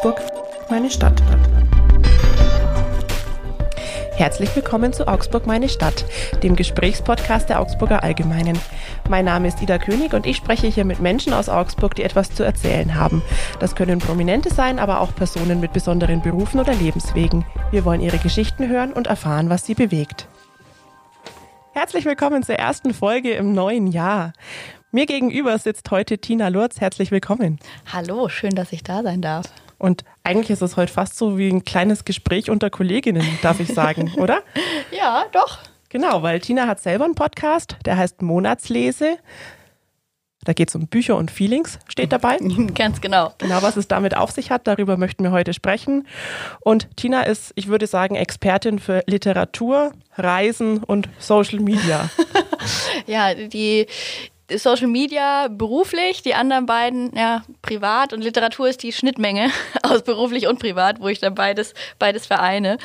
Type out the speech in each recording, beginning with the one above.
Augsburg, meine Stadt. Herzlich willkommen zu Augsburg, meine Stadt, dem Gesprächspodcast der Augsburger Allgemeinen. Mein Name ist Ida König und ich spreche hier mit Menschen aus Augsburg, die etwas zu erzählen haben. Das können Prominente sein, aber auch Personen mit besonderen Berufen oder Lebenswegen. Wir wollen ihre Geschichten hören und erfahren, was sie bewegt. Herzlich willkommen zur ersten Folge im neuen Jahr. Mir gegenüber sitzt heute Tina Lurz. Herzlich willkommen. Hallo, schön, dass ich da sein darf. Und eigentlich ist es heute fast so wie ein kleines Gespräch unter Kolleginnen, darf ich sagen, oder? Ja, doch. Genau, weil Tina hat selber einen Podcast, der heißt Monatslese. Da geht es um Bücher und Feelings, steht dabei. Ganz genau. Genau, was es damit auf sich hat, darüber möchten wir heute sprechen. Und Tina ist, ich würde sagen, Expertin für Literatur, Reisen und Social Media. ja, die, Social Media beruflich, die anderen beiden ja privat und Literatur ist die Schnittmenge aus beruflich und privat, wo ich dann beides, beides vereine.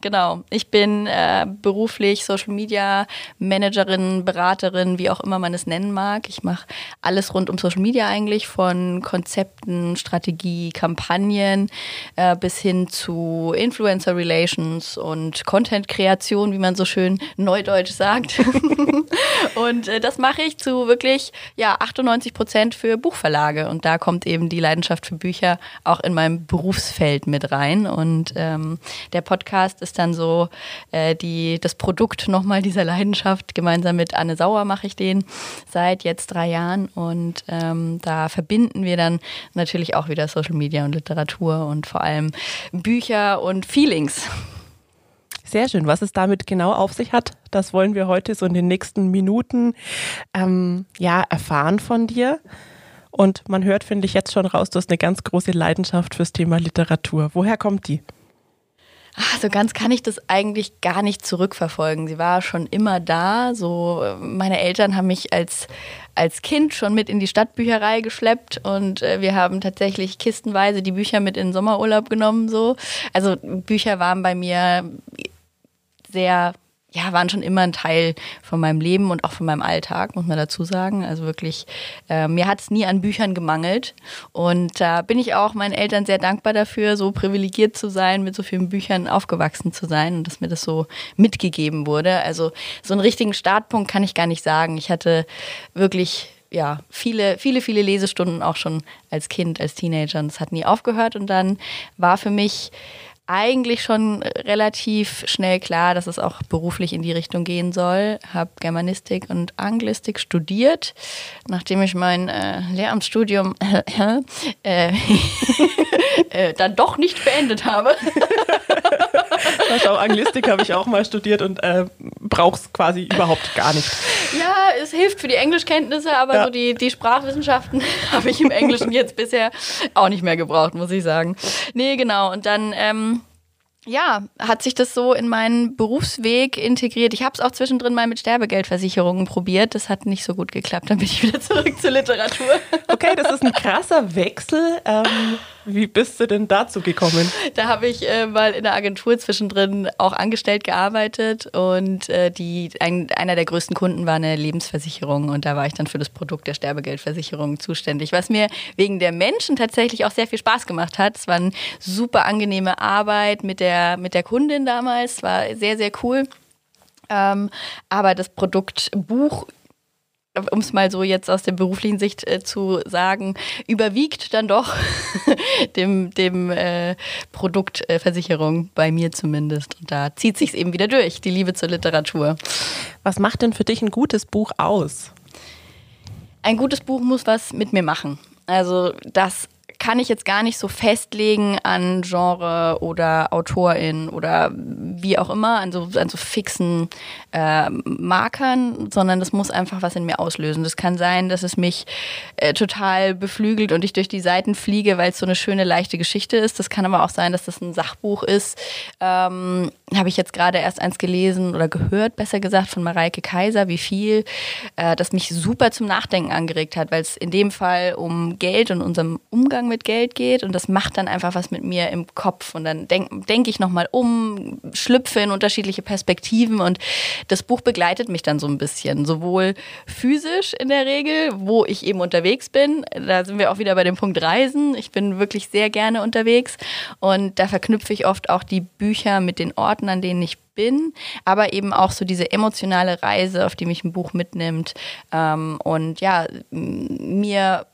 Genau. Ich bin äh, beruflich Social Media Managerin, Beraterin, wie auch immer man es nennen mag. Ich mache alles rund um Social Media eigentlich, von Konzepten, Strategie, Kampagnen äh, bis hin zu Influencer Relations und Content Kreation, wie man so schön neudeutsch sagt. und äh, das mache ich zu wirklich wirklich ja 98 Prozent für Buchverlage und da kommt eben die Leidenschaft für Bücher auch in meinem Berufsfeld mit rein und ähm, der Podcast ist dann so äh, die das Produkt nochmal dieser Leidenschaft. Gemeinsam mit Anne Sauer mache ich den seit jetzt drei Jahren und ähm, da verbinden wir dann natürlich auch wieder Social Media und Literatur und vor allem Bücher und Feelings. Sehr schön. Was es damit genau auf sich hat, das wollen wir heute so in den nächsten Minuten ähm, ja, erfahren von dir. Und man hört, finde ich, jetzt schon raus, du hast eine ganz große Leidenschaft fürs Thema Literatur. Woher kommt die? Ach, so ganz kann ich das eigentlich gar nicht zurückverfolgen. Sie war schon immer da. So, meine Eltern haben mich als, als Kind schon mit in die Stadtbücherei geschleppt und äh, wir haben tatsächlich kistenweise die Bücher mit in den Sommerurlaub genommen. So. Also Bücher waren bei mir sehr, ja, waren schon immer ein Teil von meinem Leben und auch von meinem Alltag, muss man dazu sagen. Also wirklich, äh, mir hat es nie an Büchern gemangelt. Und da äh, bin ich auch meinen Eltern sehr dankbar dafür, so privilegiert zu sein, mit so vielen Büchern aufgewachsen zu sein und dass mir das so mitgegeben wurde. Also so einen richtigen Startpunkt kann ich gar nicht sagen. Ich hatte wirklich ja, viele, viele, viele Lesestunden auch schon als Kind, als Teenager. Und es hat nie aufgehört. Und dann war für mich eigentlich schon relativ schnell klar, dass es auch beruflich in die Richtung gehen soll. Habe Germanistik und Anglistik studiert, nachdem ich mein äh, Lehramtsstudium äh, äh, dann doch nicht beendet habe. Schau, Anglistik habe ich auch mal studiert und äh, brauch's quasi überhaupt gar nicht. Es hilft für die Englischkenntnisse, aber ja. so die, die Sprachwissenschaften habe ich im Englischen jetzt bisher auch nicht mehr gebraucht, muss ich sagen. Nee, genau. Und dann ähm, ja, hat sich das so in meinen Berufsweg integriert. Ich habe es auch zwischendrin mal mit Sterbegeldversicherungen probiert. Das hat nicht so gut geklappt. Dann bin ich wieder zurück zur Literatur. Okay, das ist ein krasser Wechsel. Ähm, wie bist du denn dazu gekommen? Da habe ich äh, mal in der Agentur zwischendrin auch angestellt gearbeitet und äh, die, ein, einer der größten Kunden war eine Lebensversicherung und da war ich dann für das Produkt der Sterbegeldversicherung zuständig, was mir wegen der Menschen tatsächlich auch sehr viel Spaß gemacht hat. Es war eine super angenehme Arbeit mit der, mit der Kundin damals, war sehr, sehr cool. Ähm, aber das Produkt Buch um es mal so jetzt aus der beruflichen Sicht äh, zu sagen, überwiegt dann doch dem, dem äh, Produktversicherung, äh, bei mir zumindest. Und da zieht sich eben wieder durch, die Liebe zur Literatur. Was macht denn für dich ein gutes Buch aus? Ein gutes Buch muss was mit mir machen. Also das kann ich jetzt gar nicht so festlegen an Genre oder Autorin oder wie auch immer, an so, an so fixen äh, Markern, sondern das muss einfach was in mir auslösen. Das kann sein, dass es mich äh, total beflügelt und ich durch die Seiten fliege, weil es so eine schöne, leichte Geschichte ist. Das kann aber auch sein, dass das ein Sachbuch ist. Ähm, Habe ich jetzt gerade erst eins gelesen oder gehört, besser gesagt, von Mareike Kaiser, wie viel, äh, das mich super zum Nachdenken angeregt hat, weil es in dem Fall um Geld und unserem Umgang mit Geld geht und das macht dann einfach was mit mir im Kopf. Und dann denke denk ich nochmal um, schlüpfe in unterschiedliche Perspektiven und das Buch begleitet mich dann so ein bisschen, sowohl physisch in der Regel, wo ich eben unterwegs bin, da sind wir auch wieder bei dem Punkt Reisen, ich bin wirklich sehr gerne unterwegs und da verknüpfe ich oft auch die Bücher mit den Orten, an denen ich bin, aber eben auch so diese emotionale Reise, auf die mich ein Buch mitnimmt. Ähm, und ja, mir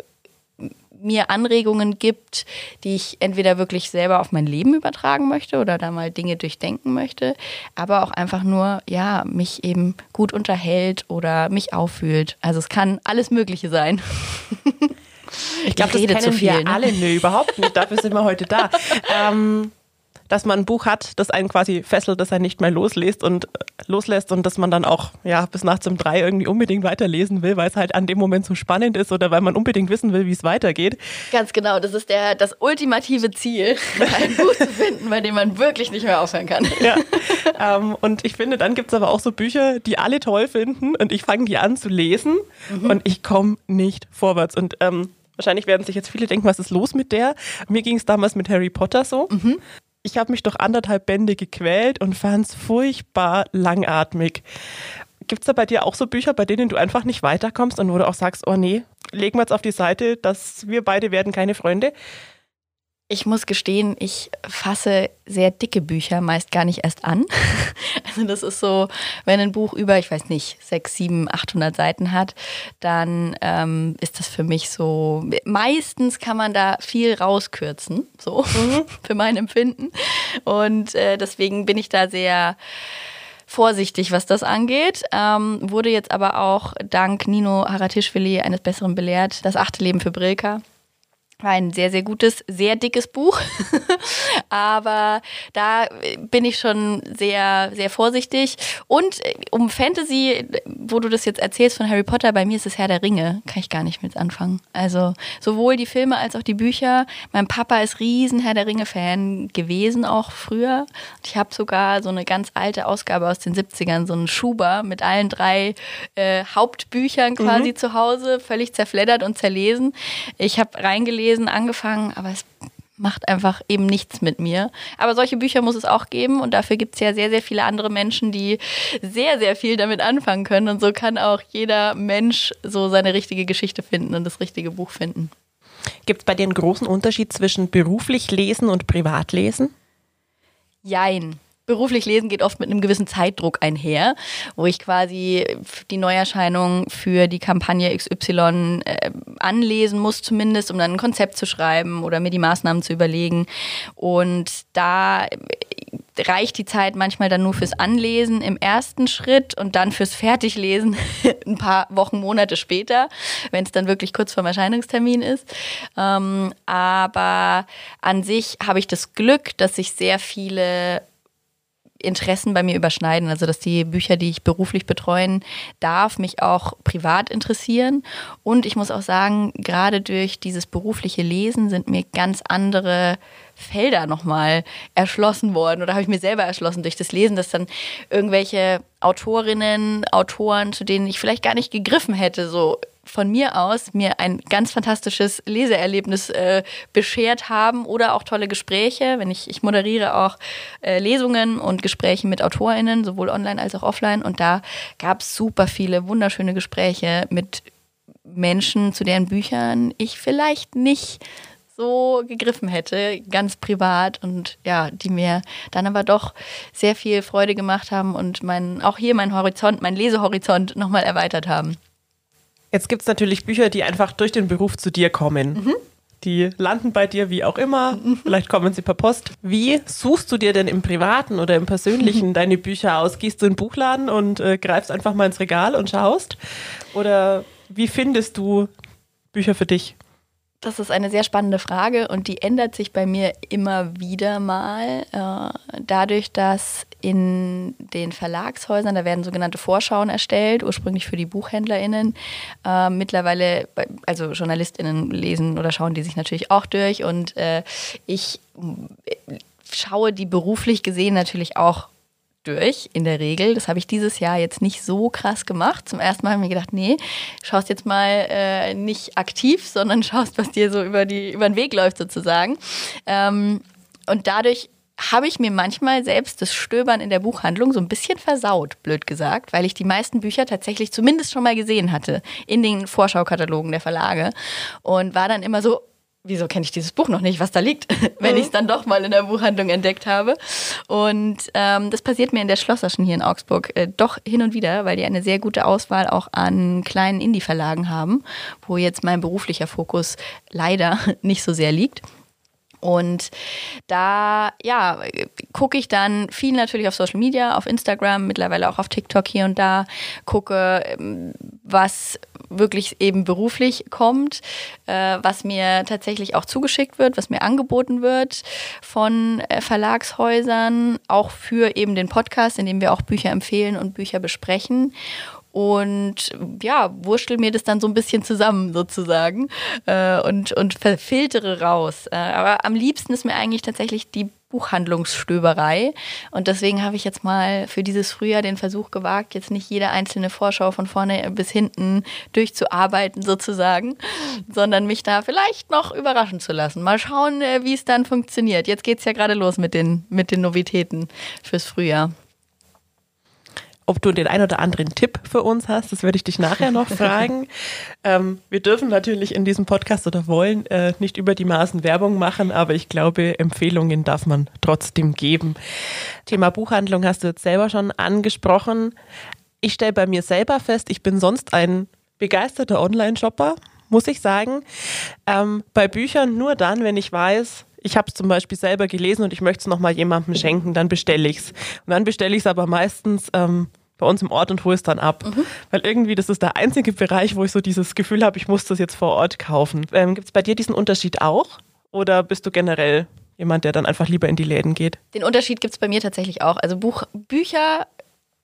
mir Anregungen gibt, die ich entweder wirklich selber auf mein Leben übertragen möchte oder da mal Dinge durchdenken möchte, aber auch einfach nur, ja, mich eben gut unterhält oder mich auffühlt. Also es kann alles Mögliche sein. Ich glaube, das kennen viel, wir ne? alle. Nö, überhaupt nicht. Dafür sind wir heute da. Ähm, dass man ein Buch hat, das einen quasi fesselt, das einen nicht mehr loslässt und äh, loslässt und dass man dann auch ja bis nachts um drei irgendwie unbedingt weiterlesen will, weil es halt an dem Moment so spannend ist oder weil man unbedingt wissen will, wie es weitergeht. Ganz genau, das ist der das ultimative Ziel, ein Buch zu finden, bei dem man wirklich nicht mehr aufhören kann. Ja. Ähm, und ich finde, dann gibt es aber auch so Bücher, die alle toll finden und ich fange die an zu lesen mhm. und ich komme nicht vorwärts und ähm, Wahrscheinlich werden sich jetzt viele denken, was ist los mit der? Mir ging es damals mit Harry Potter so. Mhm ich habe mich durch anderthalb Bände gequält und fand es furchtbar langatmig. Gibt es da bei dir auch so Bücher, bei denen du einfach nicht weiterkommst und wo du auch sagst, oh nee, legen wir jetzt auf die Seite, dass wir beide werden keine Freunde? Ich muss gestehen, ich fasse sehr dicke Bücher meist gar nicht erst an. Also das ist so, wenn ein Buch über, ich weiß nicht, sechs, sieben, 800 Seiten hat, dann ähm, ist das für mich so, meistens kann man da viel rauskürzen, so mhm. für mein Empfinden. Und äh, deswegen bin ich da sehr vorsichtig, was das angeht. Ähm, wurde jetzt aber auch dank Nino Haratischvili eines Besseren belehrt, das achte Leben für Brilka ein sehr, sehr gutes, sehr dickes Buch. Aber da bin ich schon sehr, sehr vorsichtig. Und äh, um Fantasy, wo du das jetzt erzählst von Harry Potter, bei mir ist es Herr der Ringe. Kann ich gar nicht mit anfangen. Also sowohl die Filme als auch die Bücher. Mein Papa ist riesen Herr der Ringe-Fan gewesen, auch früher. Ich habe sogar so eine ganz alte Ausgabe aus den 70ern, so einen Schuber mit allen drei äh, Hauptbüchern quasi mhm. zu Hause, völlig zerfleddert und zerlesen. Ich habe reingelesen, lesen angefangen, aber es macht einfach eben nichts mit mir. Aber solche Bücher muss es auch geben und dafür gibt es ja sehr, sehr viele andere Menschen, die sehr, sehr viel damit anfangen können. Und so kann auch jeder Mensch so seine richtige Geschichte finden und das richtige Buch finden. Gibt es bei dir einen großen Unterschied zwischen beruflich lesen und Privatlesen? Jein beruflich lesen geht oft mit einem gewissen Zeitdruck einher, wo ich quasi die Neuerscheinung für die Kampagne XY äh, anlesen muss zumindest, um dann ein Konzept zu schreiben oder mir die Maßnahmen zu überlegen. Und da reicht die Zeit manchmal dann nur fürs Anlesen im ersten Schritt und dann fürs Fertiglesen ein paar Wochen, Monate später, wenn es dann wirklich kurz vorm Erscheinungstermin ist. Ähm, aber an sich habe ich das Glück, dass ich sehr viele Interessen bei mir überschneiden. Also dass die Bücher, die ich beruflich betreuen darf, mich auch privat interessieren. Und ich muss auch sagen, gerade durch dieses berufliche Lesen sind mir ganz andere Felder nochmal erschlossen worden oder habe ich mir selber erschlossen durch das Lesen, dass dann irgendwelche Autorinnen, Autoren, zu denen ich vielleicht gar nicht gegriffen hätte, so von mir aus mir ein ganz fantastisches Leseerlebnis äh, beschert haben oder auch tolle Gespräche. Wenn ich, ich moderiere auch äh, Lesungen und Gespräche mit AutorInnen, sowohl online als auch offline. Und da gab es super viele wunderschöne Gespräche mit Menschen, zu deren Büchern ich vielleicht nicht so gegriffen hätte, ganz privat und ja, die mir dann aber doch sehr viel Freude gemacht haben und mein, auch hier mein Horizont, mein Lesehorizont nochmal erweitert haben. Jetzt gibt es natürlich Bücher, die einfach durch den Beruf zu dir kommen. Mhm. Die landen bei dir wie auch immer. Mhm. Vielleicht kommen sie per Post. Wie suchst du dir denn im Privaten oder im Persönlichen deine Bücher aus? Gehst du in den Buchladen und äh, greifst einfach mal ins Regal und schaust? Oder wie findest du Bücher für dich? Das ist eine sehr spannende Frage und die ändert sich bei mir immer wieder mal. Äh, dadurch, dass in den Verlagshäusern, da werden sogenannte Vorschauen erstellt, ursprünglich für die BuchhändlerInnen. Äh, mittlerweile, also JournalistInnen lesen oder schauen die sich natürlich auch durch und äh, ich schaue die beruflich gesehen natürlich auch durch, in der Regel. Das habe ich dieses Jahr jetzt nicht so krass gemacht. Zum ersten Mal habe ich mir gedacht, nee, schaust jetzt mal äh, nicht aktiv, sondern schaust, was dir so über, die, über den Weg läuft sozusagen. Ähm, und dadurch habe ich mir manchmal selbst das Stöbern in der Buchhandlung so ein bisschen versaut, blöd gesagt, weil ich die meisten Bücher tatsächlich zumindest schon mal gesehen hatte in den Vorschaukatalogen der Verlage und war dann immer so, wieso kenne ich dieses Buch noch nicht, was da liegt, wenn ich es dann doch mal in der Buchhandlung entdeckt habe. Und ähm, das passiert mir in der Schlosserschen hier in Augsburg äh, doch hin und wieder, weil die eine sehr gute Auswahl auch an kleinen Indie-Verlagen haben, wo jetzt mein beruflicher Fokus leider nicht so sehr liegt. Und da, ja, gucke ich dann viel natürlich auf Social Media, auf Instagram, mittlerweile auch auf TikTok hier und da, gucke, ähm, was wirklich eben beruflich kommt, äh, was mir tatsächlich auch zugeschickt wird, was mir angeboten wird von äh, Verlagshäusern, auch für eben den Podcast, in dem wir auch Bücher empfehlen und Bücher besprechen und ja, wurschtel mir das dann so ein bisschen zusammen sozusagen äh, und, und filtere raus. Äh, aber am liebsten ist mir eigentlich tatsächlich die Buchhandlungsstöberei. Und deswegen habe ich jetzt mal für dieses Frühjahr den Versuch gewagt, jetzt nicht jede einzelne Vorschau von vorne bis hinten durchzuarbeiten sozusagen, sondern mich da vielleicht noch überraschen zu lassen. Mal schauen, äh, wie es dann funktioniert. Jetzt geht es ja gerade los mit den, mit den Novitäten fürs Frühjahr ob du den ein oder anderen Tipp für uns hast. Das werde ich dich nachher noch fragen. ähm, wir dürfen natürlich in diesem Podcast oder wollen äh, nicht über die Maßen Werbung machen, aber ich glaube, Empfehlungen darf man trotzdem geben. Thema Buchhandlung hast du jetzt selber schon angesprochen. Ich stelle bei mir selber fest, ich bin sonst ein begeisterter Online-Shopper, muss ich sagen. Ähm, bei Büchern nur dann, wenn ich weiß, ich habe es zum Beispiel selber gelesen und ich möchte es nochmal jemandem schenken, dann bestelle ich es. Und dann bestelle ich es aber meistens ähm, bei uns im Ort und hole es dann ab. Mhm. Weil irgendwie, das ist der einzige Bereich, wo ich so dieses Gefühl habe, ich muss das jetzt vor Ort kaufen. Ähm, Gibt es bei dir diesen Unterschied auch? Oder bist du generell jemand, der dann einfach lieber in die Läden geht? Den Unterschied gibt es bei mir tatsächlich auch. Also Buch, Bücher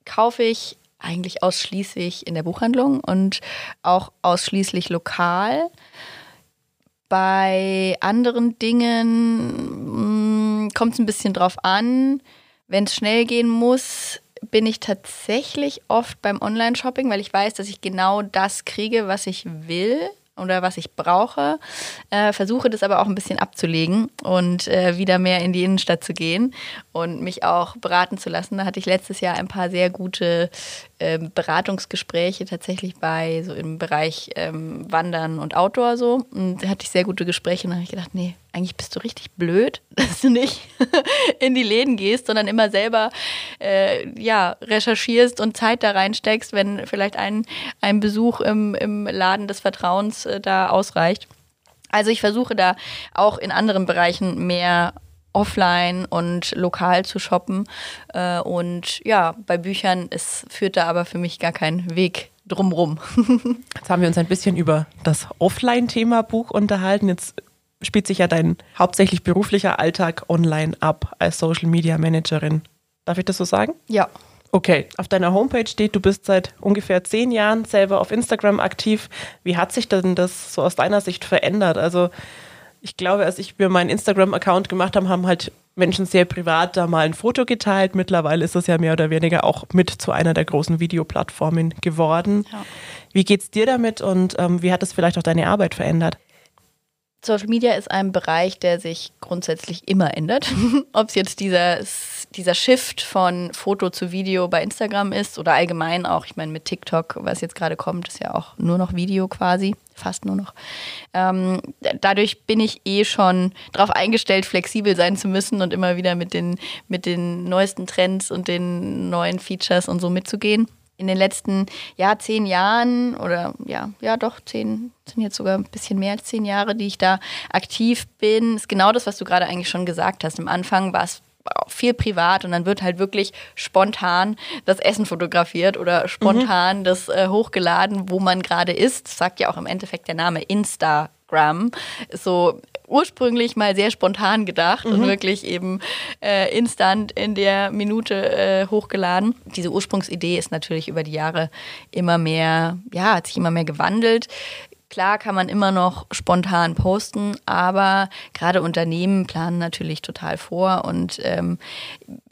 kaufe ich eigentlich ausschließlich in der Buchhandlung und auch ausschließlich lokal. Bei anderen Dingen mm, kommt es ein bisschen drauf an. Wenn es schnell gehen muss, bin ich tatsächlich oft beim Online-Shopping, weil ich weiß, dass ich genau das kriege, was ich will oder was ich brauche. Äh, versuche das aber auch ein bisschen abzulegen und äh, wieder mehr in die Innenstadt zu gehen und mich auch beraten zu lassen. Da hatte ich letztes Jahr ein paar sehr gute äh, Beratungsgespräche tatsächlich bei so im Bereich ähm, Wandern und Outdoor so. Und da hatte ich sehr gute Gespräche und dann habe ich gedacht, nee, eigentlich bist du richtig blöd, dass du nicht in die Läden gehst, sondern immer selber äh, ja, recherchierst und Zeit da reinsteckst, wenn vielleicht ein, ein Besuch im, im Laden des Vertrauens äh, da ausreicht. Also ich versuche da auch in anderen Bereichen mehr offline und lokal zu shoppen. Äh, und ja, bei Büchern, es führt da aber für mich gar kein Weg drumrum. Jetzt haben wir uns ein bisschen über das Offline-Thema Buch unterhalten. Jetzt spielt sich ja dein hauptsächlich beruflicher Alltag online ab als Social Media Managerin. Darf ich das so sagen? Ja. Okay, auf deiner Homepage steht, du bist seit ungefähr zehn Jahren selber auf Instagram aktiv. Wie hat sich denn das so aus deiner Sicht verändert? Also ich glaube, als ich mir meinen Instagram-Account gemacht habe, haben halt Menschen sehr privat da mal ein Foto geteilt. Mittlerweile ist das ja mehr oder weniger auch mit zu einer der großen Videoplattformen geworden. Ja. Wie geht's dir damit und ähm, wie hat es vielleicht auch deine Arbeit verändert? Social Media ist ein Bereich, der sich grundsätzlich immer ändert. Ob es jetzt dieser, dieser Shift von Foto zu Video bei Instagram ist oder allgemein auch, ich meine, mit TikTok, was jetzt gerade kommt, ist ja auch nur noch Video quasi, fast nur noch. Ähm, dadurch bin ich eh schon darauf eingestellt, flexibel sein zu müssen und immer wieder mit den, mit den neuesten Trends und den neuen Features und so mitzugehen in den letzten ja, zehn Jahren oder ja, ja doch, zehn, sind jetzt sogar ein bisschen mehr als zehn Jahre, die ich da aktiv bin, ist genau das, was du gerade eigentlich schon gesagt hast. Am Anfang war es viel privat und dann wird halt wirklich spontan das Essen fotografiert oder spontan mhm. das äh, hochgeladen, wo man gerade ist. Das sagt ja auch im Endeffekt der Name Instagram. So ursprünglich mal sehr spontan gedacht mhm. und wirklich eben äh, instant in der Minute äh, hochgeladen. Diese Ursprungsidee ist natürlich über die Jahre immer mehr, ja, hat sich immer mehr gewandelt. Klar kann man immer noch spontan posten, aber gerade Unternehmen planen natürlich total vor und ähm,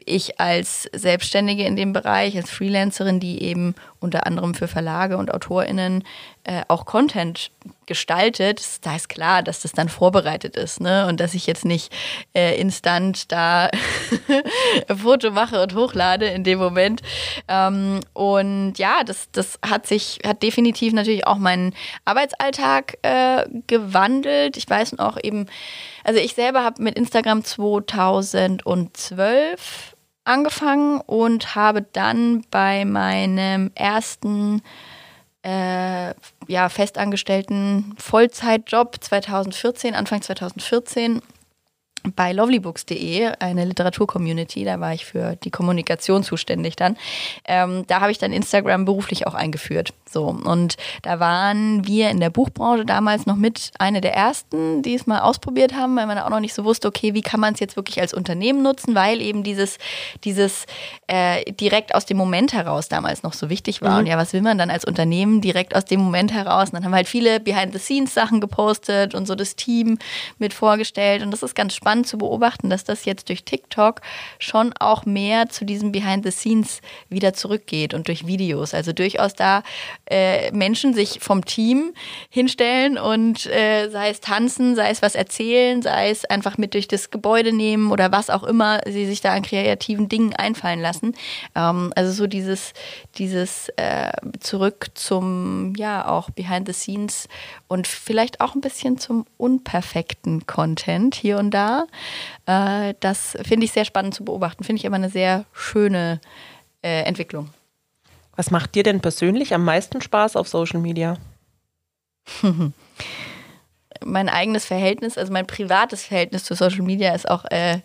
ich als Selbstständige in dem Bereich, als Freelancerin, die eben unter anderem für Verlage und AutorInnen äh, auch Content gestaltet, da ist klar, dass das dann vorbereitet ist, ne? Und dass ich jetzt nicht äh, instant da ein Foto mache und hochlade in dem Moment. Ähm, und ja, das, das hat sich, hat definitiv natürlich auch meinen Arbeitsalltag äh, gewandelt. Ich weiß noch eben, also ich selber habe mit Instagram 2012 angefangen und habe dann bei meinem ersten äh, ja, festangestellten Vollzeitjob 2014, Anfang 2014, bei lovelybooks.de, eine Literaturcommunity, da war ich für die Kommunikation zuständig dann. Ähm, da habe ich dann Instagram beruflich auch eingeführt. So und da waren wir in der Buchbranche damals noch mit eine der ersten, die es mal ausprobiert haben, weil man auch noch nicht so wusste, okay, wie kann man es jetzt wirklich als Unternehmen nutzen, weil eben dieses dieses äh, direkt aus dem Moment heraus damals noch so wichtig war. Mhm. Und ja, was will man dann als Unternehmen direkt aus dem Moment heraus? Und dann haben wir halt viele Behind-the-Scenes-Sachen gepostet und so das Team mit vorgestellt und das ist ganz spannend spannend zu beobachten, dass das jetzt durch TikTok schon auch mehr zu diesem Behind the Scenes wieder zurückgeht und durch Videos. Also durchaus da äh, Menschen sich vom Team hinstellen und äh, sei es tanzen, sei es was erzählen, sei es einfach mit durch das Gebäude nehmen oder was auch immer sie sich da an kreativen Dingen einfallen lassen. Ähm, also so dieses, dieses äh, zurück zum, ja, auch Behind the Scenes und vielleicht auch ein bisschen zum unperfekten Content hier und da. Äh, das finde ich sehr spannend zu beobachten. Finde ich immer eine sehr schöne äh, Entwicklung. Was macht dir denn persönlich am meisten Spaß auf Social Media? mein eigenes Verhältnis, also mein privates Verhältnis zu Social Media ist auch äh,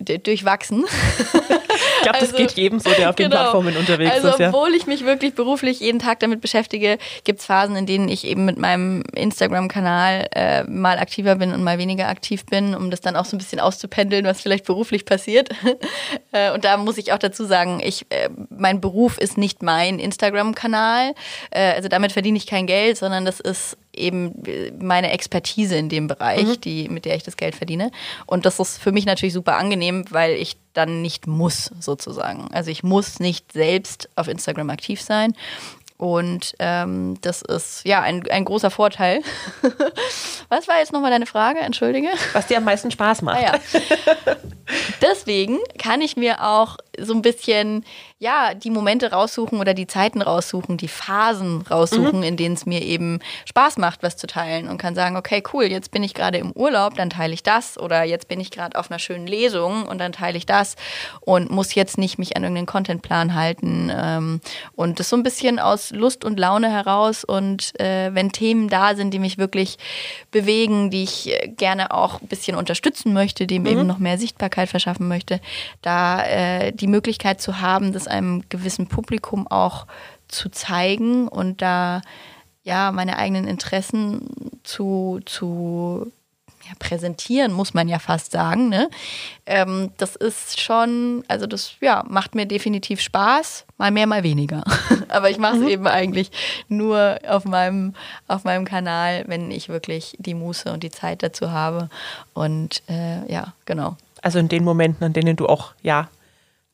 durchwachsen. Ich glaube, das also, geht jedem so, der auf genau. den Plattformen unterwegs also, ist. Ja. Obwohl ich mich wirklich beruflich jeden Tag damit beschäftige, gibt es Phasen, in denen ich eben mit meinem Instagram-Kanal äh, mal aktiver bin und mal weniger aktiv bin, um das dann auch so ein bisschen auszupendeln, was vielleicht beruflich passiert. äh, und da muss ich auch dazu sagen, ich, äh, mein Beruf ist nicht mein Instagram-Kanal. Äh, also damit verdiene ich kein Geld, sondern das ist eben meine Expertise in dem Bereich, mhm. die, mit der ich das Geld verdiene. Und das ist für mich natürlich super angenehm, weil ich dann nicht muss, sozusagen. Also ich muss nicht selbst auf Instagram aktiv sein. Und ähm, das ist ja ein, ein großer Vorteil. Was war jetzt nochmal deine Frage? Entschuldige. Was dir am meisten Spaß macht. Ah, ja. Deswegen kann ich mir auch so ein bisschen ja, die Momente raussuchen oder die Zeiten raussuchen, die Phasen raussuchen, mhm. in denen es mir eben Spaß macht, was zu teilen und kann sagen, okay, cool, jetzt bin ich gerade im Urlaub, dann teile ich das oder jetzt bin ich gerade auf einer schönen Lesung und dann teile ich das und muss jetzt nicht mich an irgendeinen Contentplan halten ähm, und das so ein bisschen aus Lust und Laune heraus und äh, wenn Themen da sind, die mich wirklich bewegen, die ich gerne auch ein bisschen unterstützen möchte, die mir mhm. eben noch mehr Sichtbarkeit verschaffen möchte, da äh, die Möglichkeit zu haben, das einem gewissen Publikum auch zu zeigen und da ja meine eigenen Interessen zu, zu ja, präsentieren, muss man ja fast sagen. Ne? Ähm, das ist schon, also das ja, macht mir definitiv Spaß, mal mehr, mal weniger. Aber ich mache es mhm. eben eigentlich nur auf meinem, auf meinem Kanal, wenn ich wirklich die Muße und die Zeit dazu habe. Und äh, ja, genau. Also in den Momenten, an denen du auch ja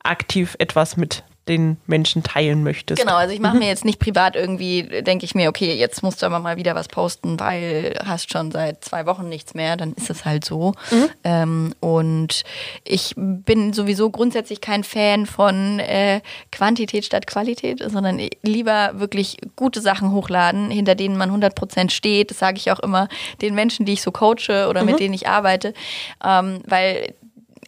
aktiv etwas mit den Menschen teilen möchtest. Genau, also ich mache mhm. mir jetzt nicht privat irgendwie, denke ich mir, okay, jetzt musst du aber mal wieder was posten, weil hast schon seit zwei Wochen nichts mehr, dann ist es halt so. Mhm. Ähm, und ich bin sowieso grundsätzlich kein Fan von äh, Quantität statt Qualität, sondern lieber wirklich gute Sachen hochladen, hinter denen man 100% steht. Das sage ich auch immer den Menschen, die ich so coache oder mhm. mit denen ich arbeite, ähm, weil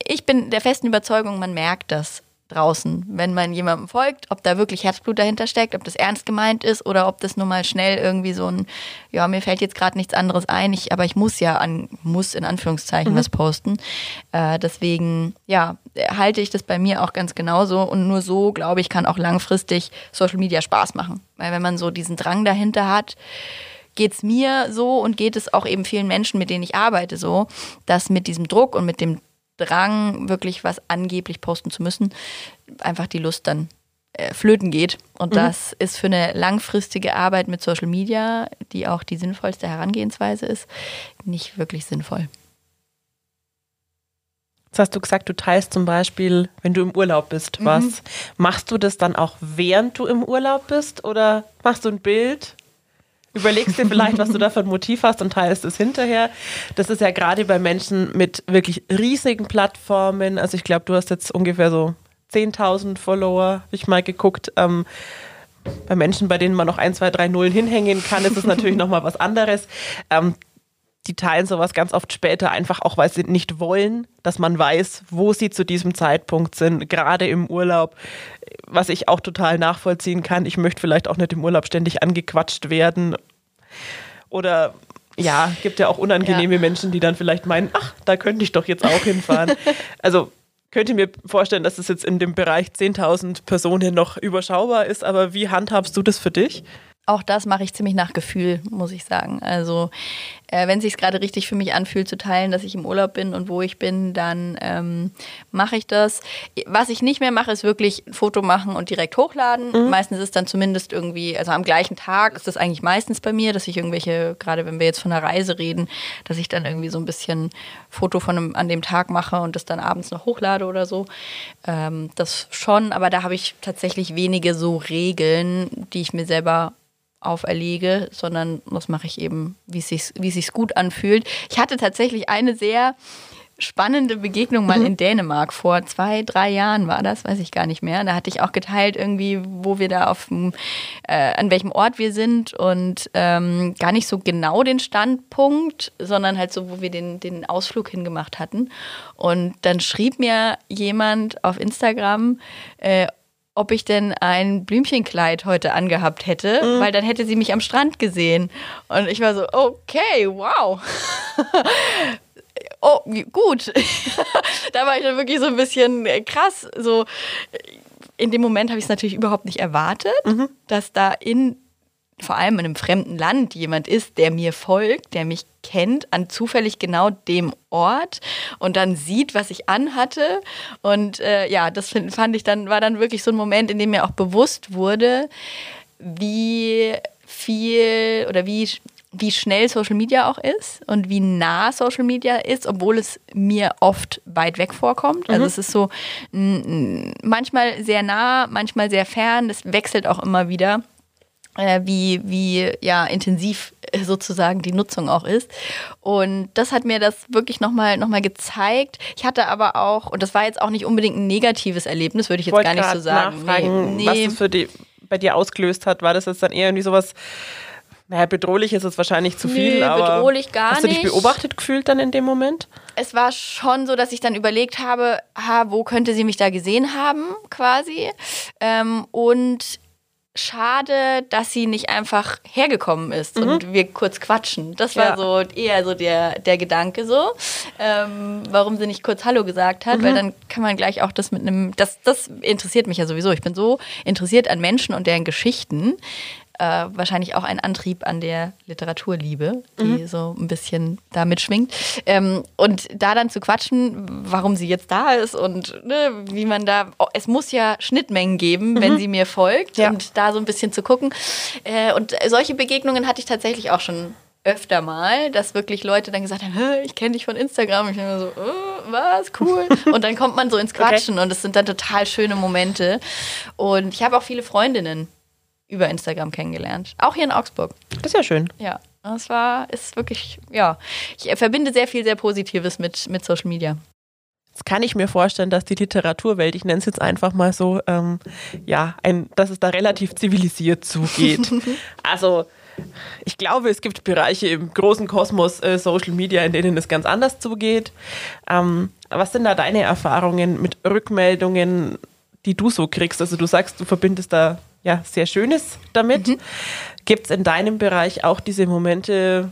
ich bin der festen Überzeugung, man merkt das draußen, wenn man jemandem folgt, ob da wirklich Herzblut dahinter steckt, ob das ernst gemeint ist oder ob das nur mal schnell irgendwie so ein, ja, mir fällt jetzt gerade nichts anderes ein, ich, aber ich muss ja an, muss in Anführungszeichen mhm. was posten. Äh, deswegen, ja, halte ich das bei mir auch ganz genauso und nur so, glaube ich, kann auch langfristig Social Media Spaß machen. Weil wenn man so diesen Drang dahinter hat, geht es mir so und geht es auch eben vielen Menschen, mit denen ich arbeite, so, dass mit diesem Druck und mit dem Drang, wirklich was angeblich posten zu müssen, einfach die Lust dann äh, flöten geht. Und mhm. das ist für eine langfristige Arbeit mit Social Media, die auch die sinnvollste Herangehensweise ist, nicht wirklich sinnvoll. Jetzt hast du gesagt, du teilst zum Beispiel, wenn du im Urlaub bist, was. Mhm. Machst du das dann auch während du im Urlaub bist oder machst du ein Bild? Überlegst dir vielleicht, was du da für ein Motiv hast und teilst es hinterher. Das ist ja gerade bei Menschen mit wirklich riesigen Plattformen. Also ich glaube, du hast jetzt ungefähr so 10.000 Follower, habe ich mal geguckt. Ähm, bei Menschen, bei denen man noch ein, zwei, drei Nullen hinhängen kann, ist es natürlich nochmal was anderes. Ähm, die teilen sowas ganz oft später einfach auch, weil sie nicht wollen, dass man weiß, wo sie zu diesem Zeitpunkt sind, gerade im Urlaub, was ich auch total nachvollziehen kann. Ich möchte vielleicht auch nicht im Urlaub ständig angequatscht werden. Oder ja, gibt ja auch unangenehme ja. Menschen, die dann vielleicht meinen, ach, da könnte ich doch jetzt auch hinfahren. also könnte mir vorstellen, dass es jetzt in dem Bereich 10.000 Personen noch überschaubar ist, aber wie handhabst du das für dich? Auch das mache ich ziemlich nach Gefühl, muss ich sagen. Also äh, wenn es sich gerade richtig für mich anfühlt zu teilen, dass ich im Urlaub bin und wo ich bin, dann ähm, mache ich das. Was ich nicht mehr mache, ist wirklich ein Foto machen und direkt hochladen. Mhm. Meistens ist es dann zumindest irgendwie, also am gleichen Tag ist das eigentlich meistens bei mir, dass ich irgendwelche, gerade wenn wir jetzt von einer Reise reden, dass ich dann irgendwie so ein bisschen Foto von einem, an dem Tag mache und das dann abends noch hochlade oder so. Ähm, das schon, aber da habe ich tatsächlich wenige so Regeln, die ich mir selber auferlege, sondern das mache ich eben, wie es sich, wie es sich gut anfühlt. Ich hatte tatsächlich eine sehr spannende Begegnung mal mhm. in Dänemark vor zwei, drei Jahren war das, weiß ich gar nicht mehr. Da hatte ich auch geteilt irgendwie, wo wir da auf äh, an welchem Ort wir sind und ähm, gar nicht so genau den Standpunkt, sondern halt so, wo wir den, den Ausflug hingemacht hatten. Und dann schrieb mir jemand auf Instagram, äh, ob ich denn ein Blümchenkleid heute angehabt hätte, mhm. weil dann hätte sie mich am Strand gesehen. Und ich war so, okay, wow. oh, gut. da war ich dann wirklich so ein bisschen krass. So, in dem Moment habe ich es natürlich überhaupt nicht erwartet, mhm. dass da in vor allem in einem fremden Land jemand ist, der mir folgt, der mich kennt an zufällig genau dem Ort und dann sieht, was ich anhatte. Und äh, ja, das fand ich dann, war dann wirklich so ein Moment, in dem mir auch bewusst wurde, wie viel oder wie, wie schnell Social Media auch ist und wie nah Social Media ist, obwohl es mir oft weit weg vorkommt. Also mhm. es ist so manchmal sehr nah, manchmal sehr fern. Das wechselt auch immer wieder wie, wie ja, intensiv sozusagen die Nutzung auch ist. Und das hat mir das wirklich nochmal noch mal gezeigt. Ich hatte aber auch, und das war jetzt auch nicht unbedingt ein negatives Erlebnis, würde ich jetzt Wollt gar nicht so sagen. Nachfragen, nee, nee. Was das für die, bei dir ausgelöst hat. War das jetzt dann eher irgendwie sowas, naja, bedrohlich ist es wahrscheinlich zu viel, nee, aber bedrohlich gar hast du dich beobachtet gefühlt dann in dem Moment? Es war schon so, dass ich dann überlegt habe, ha, wo könnte sie mich da gesehen haben, quasi. Ähm, und schade, dass sie nicht einfach hergekommen ist mhm. und wir kurz quatschen. Das war ja. so eher so der, der Gedanke so, ähm, warum sie nicht kurz Hallo gesagt hat, mhm. weil dann kann man gleich auch das mit einem, das, das interessiert mich ja sowieso. Ich bin so interessiert an Menschen und deren Geschichten, äh, wahrscheinlich auch ein Antrieb an der Literaturliebe, die mhm. so ein bisschen da mitschwingt. Ähm, und da dann zu quatschen, warum sie jetzt da ist und ne, wie man da, oh, es muss ja Schnittmengen geben, mhm. wenn sie mir folgt ja. und da so ein bisschen zu gucken. Äh, und solche Begegnungen hatte ich tatsächlich auch schon öfter mal, dass wirklich Leute dann gesagt haben, ich kenne dich von Instagram. Ich bin immer so, oh, was, cool. Und dann kommt man so ins Quatschen okay. und es sind dann total schöne Momente. Und ich habe auch viele Freundinnen, über Instagram kennengelernt. Auch hier in Augsburg. Das ist ja schön. Ja, das war, ist wirklich, ja. Ich verbinde sehr viel, sehr Positives mit, mit Social Media. Jetzt kann ich mir vorstellen, dass die Literaturwelt, ich nenne es jetzt einfach mal so, ähm, ja, ein, dass es da relativ zivilisiert zugeht. also, ich glaube, es gibt Bereiche im großen Kosmos äh, Social Media, in denen es ganz anders zugeht. Ähm, was sind da deine Erfahrungen mit Rückmeldungen, die du so kriegst? Also du sagst, du verbindest da ja, sehr Schönes damit. Mhm. Gibt es in deinem Bereich auch diese Momente,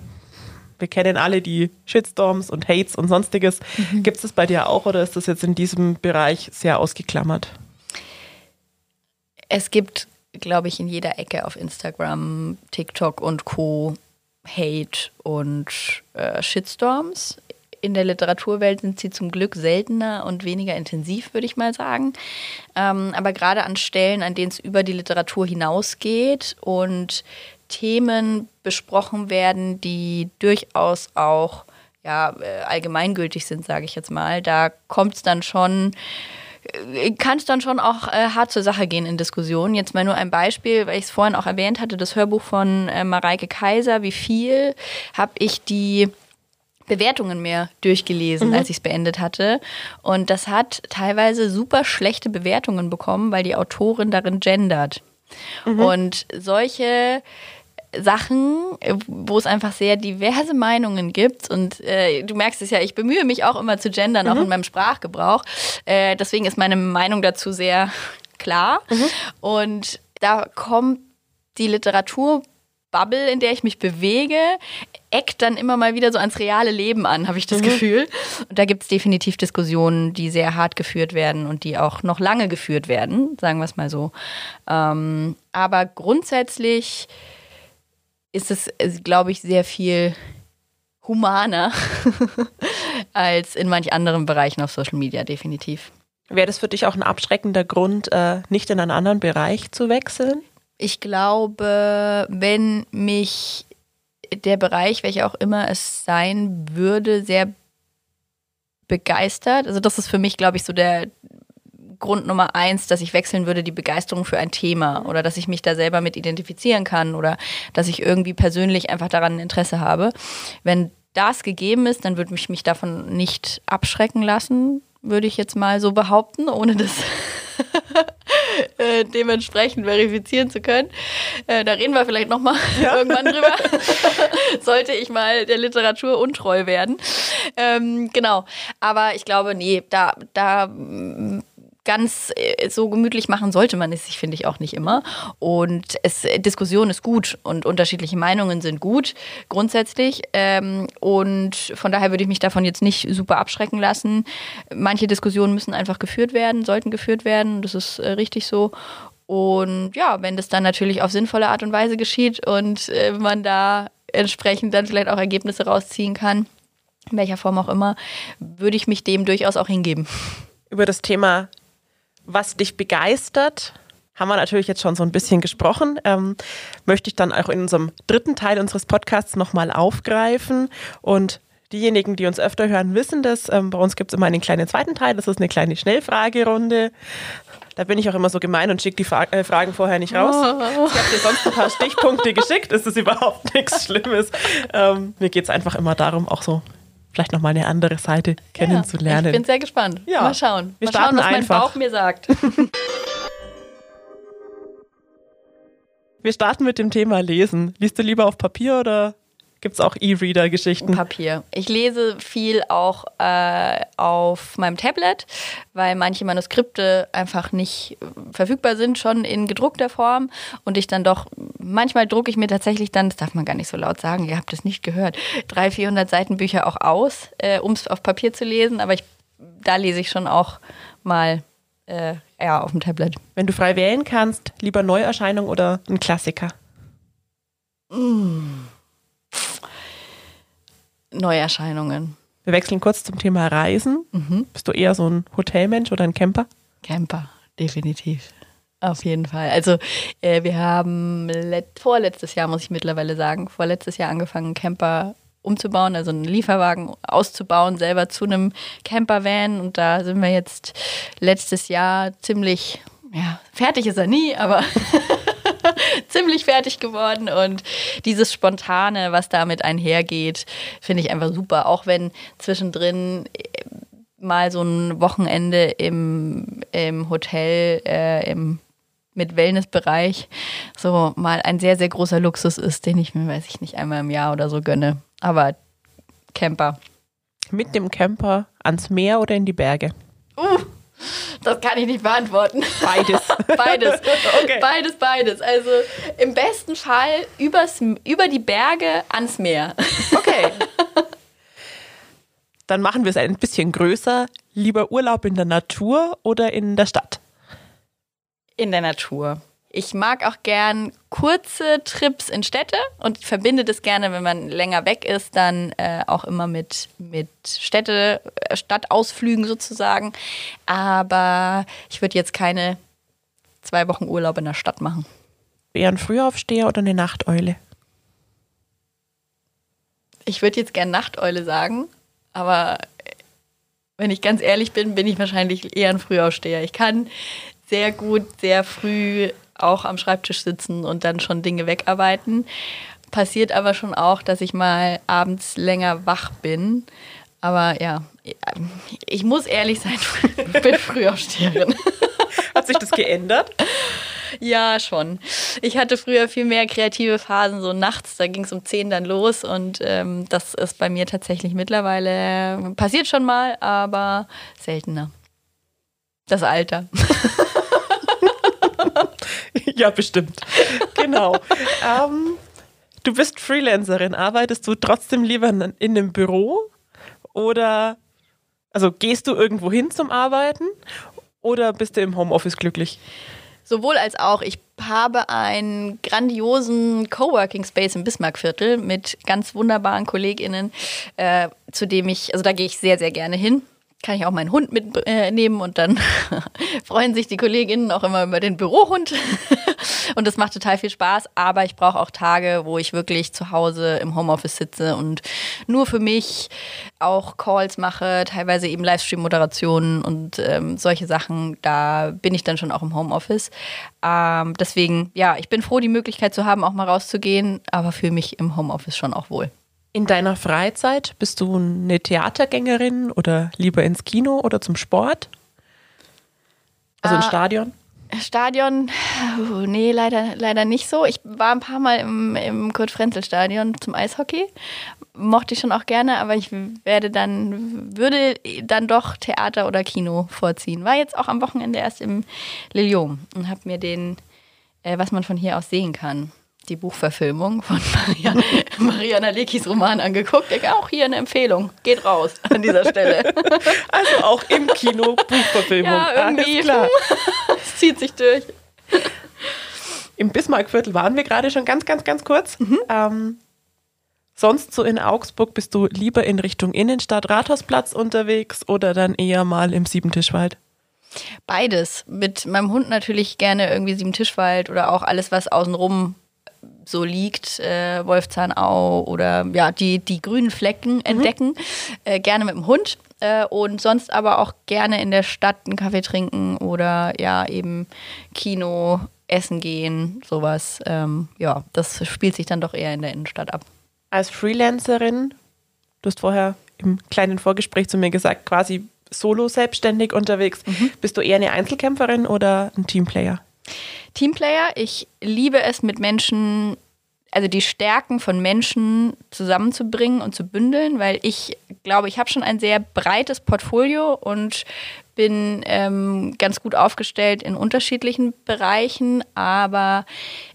wir kennen alle die Shitstorms und Hates und sonstiges. Mhm. Gibt es das bei dir auch oder ist das jetzt in diesem Bereich sehr ausgeklammert? Es gibt, glaube ich, in jeder Ecke auf Instagram, TikTok und Co. Hate und äh, Shitstorms in der Literaturwelt sind sie zum Glück seltener und weniger intensiv, würde ich mal sagen. Ähm, aber gerade an Stellen, an denen es über die Literatur hinausgeht und Themen besprochen werden, die durchaus auch ja, äh, allgemeingültig sind, sage ich jetzt mal. Da kommt es dann schon äh, kann es dann schon auch äh, hart zur Sache gehen in Diskussionen. Jetzt mal nur ein Beispiel, weil ich es vorhin auch erwähnt hatte, das Hörbuch von äh, Mareike Kaiser. Wie viel habe ich die Bewertungen mehr durchgelesen, mhm. als ich es beendet hatte. Und das hat teilweise super schlechte Bewertungen bekommen, weil die Autorin darin gendert. Mhm. Und solche Sachen, wo es einfach sehr diverse Meinungen gibt. Und äh, du merkst es ja, ich bemühe mich auch immer zu gendern, mhm. auch in meinem Sprachgebrauch. Äh, deswegen ist meine Meinung dazu sehr klar. Mhm. Und da kommt die Literatur Bubble, in der ich mich bewege, eckt dann immer mal wieder so ans reale Leben an, habe ich das mhm. Gefühl. Und da gibt es definitiv Diskussionen, die sehr hart geführt werden und die auch noch lange geführt werden, sagen wir es mal so. Ähm, aber grundsätzlich ist es, glaube ich, sehr viel humaner als in manch anderen Bereichen auf Social Media, definitiv. Wäre das für dich auch ein abschreckender Grund, äh, nicht in einen anderen Bereich zu wechseln? Ich glaube, wenn mich der Bereich, welcher auch immer es sein würde, sehr begeistert. Also das ist für mich, glaube ich, so der Grund Nummer eins, dass ich wechseln würde, die Begeisterung für ein Thema oder dass ich mich da selber mit identifizieren kann oder dass ich irgendwie persönlich einfach daran Interesse habe. Wenn das gegeben ist, dann würde ich mich davon nicht abschrecken lassen, würde ich jetzt mal so behaupten, ohne das Äh, dementsprechend verifizieren zu können. Äh, da reden wir vielleicht nochmal ja. irgendwann drüber. Sollte ich mal der Literatur untreu werden. Ähm, genau. Aber ich glaube, nee, da, da ganz äh, so gemütlich machen sollte man es sich, finde ich, auch nicht immer. Und es, Diskussion ist gut und unterschiedliche Meinungen sind gut, grundsätzlich. Ähm, und von daher würde ich mich davon jetzt nicht super abschrecken lassen. Manche Diskussionen müssen einfach geführt werden, sollten geführt werden. Das ist äh, richtig so. Und ja, wenn das dann natürlich auf sinnvolle Art und Weise geschieht und äh, man da entsprechend dann vielleicht auch Ergebnisse rausziehen kann, in welcher Form auch immer, würde ich mich dem durchaus auch hingeben. Über das Thema was dich begeistert, haben wir natürlich jetzt schon so ein bisschen gesprochen. Ähm, möchte ich dann auch in unserem dritten Teil unseres Podcasts nochmal aufgreifen. Und diejenigen, die uns öfter hören, wissen das. Ähm, bei uns gibt es immer einen kleinen zweiten Teil. Das ist eine kleine Schnellfragerunde. Da bin ich auch immer so gemein und schicke die Fra äh, Fragen vorher nicht raus. Oh. Ich habe dir sonst ein paar Stichpunkte geschickt. Das ist überhaupt nichts Schlimmes. Ähm, mir geht es einfach immer darum, auch so vielleicht nochmal eine andere Seite kennenzulernen. Ja, ich bin sehr gespannt. Ja. Mal schauen. Wir mal schauen, was einfach. mein Bauch mir sagt. Wir starten mit dem Thema Lesen. Liest du lieber auf Papier oder gibt es auch E-Reader-Geschichten? Papier. Ich lese viel auch äh, auf meinem Tablet, weil manche Manuskripte einfach nicht verfügbar sind, schon in gedruckter Form. Und ich dann doch, manchmal drucke ich mir tatsächlich dann, das darf man gar nicht so laut sagen, ihr habt es nicht gehört, 300, 400 Seiten Bücher auch aus, äh, um es auf Papier zu lesen. Aber ich, da lese ich schon auch mal äh, ja, auf dem Tablet. Wenn du frei wählen kannst, lieber Neuerscheinung oder ein Klassiker? Mmh. Neuerscheinungen. Wir wechseln kurz zum Thema Reisen. Mhm. Bist du eher so ein Hotelmensch oder ein Camper? Camper, definitiv. Auf jeden Fall. Also äh, wir haben vorletztes Jahr, muss ich mittlerweile sagen, vorletztes Jahr angefangen, Camper umzubauen, also einen Lieferwagen auszubauen, selber zu einem Campervan. Und da sind wir jetzt letztes Jahr ziemlich, ja, fertig ist er nie, aber ziemlich fertig geworden und dieses Spontane, was damit einhergeht, finde ich einfach super. Auch wenn zwischendrin äh, mal so ein Wochenende im, im Hotel, äh, im mit Wellnessbereich so mal ein sehr, sehr großer Luxus ist, den ich mir, weiß ich nicht, einmal im Jahr oder so gönne. Aber Camper. Mit dem Camper ans Meer oder in die Berge? Uh, das kann ich nicht beantworten. Beides. beides. Okay. Beides, beides. Also im besten Fall übers, über die Berge ans Meer. Okay. Dann machen wir es ein bisschen größer. Lieber Urlaub in der Natur oder in der Stadt? In der Natur. Ich mag auch gern kurze Trips in Städte und verbinde das gerne, wenn man länger weg ist, dann äh, auch immer mit, mit Städte, äh, Stadtausflügen sozusagen. Aber ich würde jetzt keine zwei Wochen Urlaub in der Stadt machen. Eher ein Frühaufsteher oder eine Nachteule? Ich würde jetzt gern Nachteule sagen, Aber wenn ich ganz ehrlich bin, bin ich wahrscheinlich eher ein Frühaufsteher. Ich kann sehr gut, sehr früh auch am Schreibtisch sitzen und dann schon Dinge wegarbeiten. Passiert aber schon auch, dass ich mal abends länger wach bin. Aber ja, ich muss ehrlich sein, ich bin Frühaufsteherin. Hat sich das geändert? Ja, schon. Ich hatte früher viel mehr kreative Phasen, so nachts, da ging es um 10 dann los und ähm, das ist bei mir tatsächlich mittlerweile, passiert schon mal, aber seltener. Das Alter. ja, bestimmt. Genau. ähm, du bist Freelancerin. Arbeitest du trotzdem lieber in einem Büro oder also gehst du irgendwo hin zum Arbeiten oder bist du im Homeoffice glücklich? Sowohl als auch. Ich habe einen grandiosen Coworking Space im Bismarckviertel mit ganz wunderbaren KollegInnen, äh, zu dem ich, also da gehe ich sehr, sehr gerne hin kann ich auch meinen Hund mitnehmen und dann freuen sich die Kolleginnen auch immer über den Bürohund. und das macht total viel Spaß. Aber ich brauche auch Tage, wo ich wirklich zu Hause im Homeoffice sitze und nur für mich auch Calls mache, teilweise eben Livestream-Moderationen und ähm, solche Sachen. Da bin ich dann schon auch im Homeoffice. Ähm, deswegen, ja, ich bin froh, die Möglichkeit zu haben, auch mal rauszugehen, aber fühle mich im Homeoffice schon auch wohl. In deiner Freizeit bist du eine Theatergängerin oder lieber ins Kino oder zum Sport? Also ah, ins Stadion? Stadion, uh, nee, leider, leider nicht so. Ich war ein paar Mal im, im Kurt-Frenzel-Stadion zum Eishockey. Mochte ich schon auch gerne, aber ich werde dann, würde dann doch Theater oder Kino vorziehen. War jetzt auch am Wochenende erst im Lilium und habe mir den, äh, was man von hier aus sehen kann, die Buchverfilmung von Mariana, Mariana Lekis Roman angeguckt. Ich auch hier eine Empfehlung. Geht raus an dieser Stelle. Also auch im Kino Buchverfilmung. Ja, irgendwie. klar. Es zieht sich durch. Im Bismarckviertel waren wir gerade schon ganz, ganz, ganz kurz. Mhm. Ähm, sonst so in Augsburg bist du lieber in Richtung Innenstadt, Rathausplatz unterwegs oder dann eher mal im Siebentischwald? Beides. Mit meinem Hund natürlich gerne irgendwie Siebentischwald oder auch alles, was außenrum so liegt, äh, Wolfzahnau oder ja, die, die grünen Flecken mhm. entdecken. Äh, gerne mit dem Hund. Äh, und sonst aber auch gerne in der Stadt einen Kaffee trinken oder ja, eben Kino, Essen gehen, sowas. Ähm, ja, das spielt sich dann doch eher in der Innenstadt ab. Als Freelancerin, du hast vorher im kleinen Vorgespräch zu mir gesagt, quasi solo selbstständig unterwegs. Mhm. Bist du eher eine Einzelkämpferin oder ein Teamplayer? Teamplayer. Ich liebe es, mit Menschen, also die Stärken von Menschen zusammenzubringen und zu bündeln, weil ich glaube, ich habe schon ein sehr breites Portfolio und bin ähm, ganz gut aufgestellt in unterschiedlichen Bereichen, aber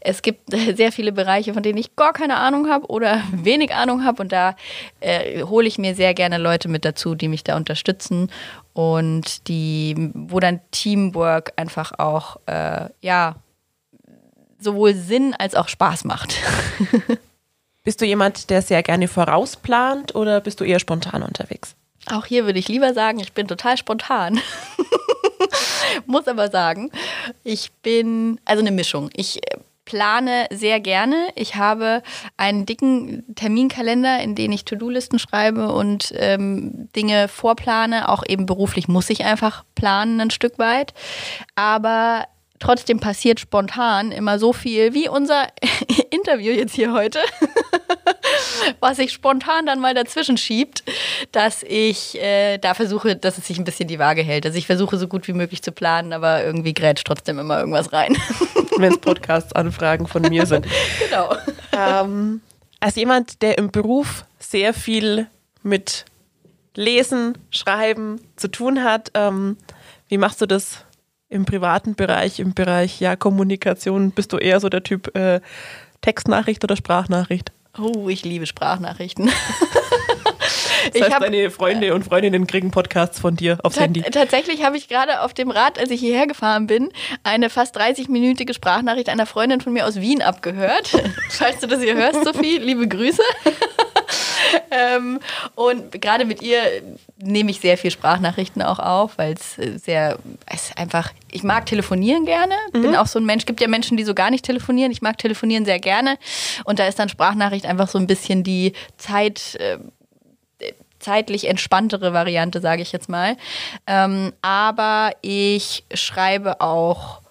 es gibt sehr viele Bereiche, von denen ich gar keine Ahnung habe oder wenig Ahnung habe und da äh, hole ich mir sehr gerne Leute mit dazu, die mich da unterstützen und die, wo dann Teamwork einfach auch äh, ja sowohl Sinn als auch Spaß macht. bist du jemand, der sehr gerne vorausplant oder bist du eher spontan unterwegs? Auch hier würde ich lieber sagen, ich bin total spontan. Muss aber sagen, ich bin, also eine Mischung. Ich äh, plane sehr gerne. Ich habe einen dicken Terminkalender, in den ich To-Do-Listen schreibe und ähm, Dinge vorplane. Auch eben beruflich muss ich einfach planen ein Stück weit. Aber Trotzdem passiert spontan immer so viel wie unser Interview jetzt hier heute, was sich spontan dann mal dazwischen schiebt, dass ich äh, da versuche, dass es sich ein bisschen die Waage hält. Also ich versuche so gut wie möglich zu planen, aber irgendwie grätscht trotzdem immer irgendwas rein. Wenn es Podcast-Anfragen von mir sind. Genau. Ähm, als jemand, der im Beruf sehr viel mit Lesen, Schreiben zu tun hat, ähm, wie machst du das im privaten Bereich, im Bereich ja, Kommunikation, bist du eher so der Typ äh, Textnachricht oder Sprachnachricht? Oh, ich liebe Sprachnachrichten. Das heißt, hab, deine Freunde und Freundinnen kriegen Podcasts von dir aufs Handy. Tatsächlich habe ich gerade auf dem Rad, als ich hierher gefahren bin, eine fast 30-minütige Sprachnachricht einer Freundin von mir aus Wien abgehört. Falls du das hier hörst, Sophie, liebe Grüße. ähm, und gerade mit ihr nehme ich sehr viel Sprachnachrichten auch auf, weil es sehr, es einfach, ich mag telefonieren gerne, mhm. bin auch so ein Mensch, gibt ja Menschen, die so gar nicht telefonieren, ich mag telefonieren sehr gerne und da ist dann Sprachnachricht einfach so ein bisschen die Zeit, äh, zeitlich entspanntere Variante, sage ich jetzt mal. Ähm, aber ich schreibe auch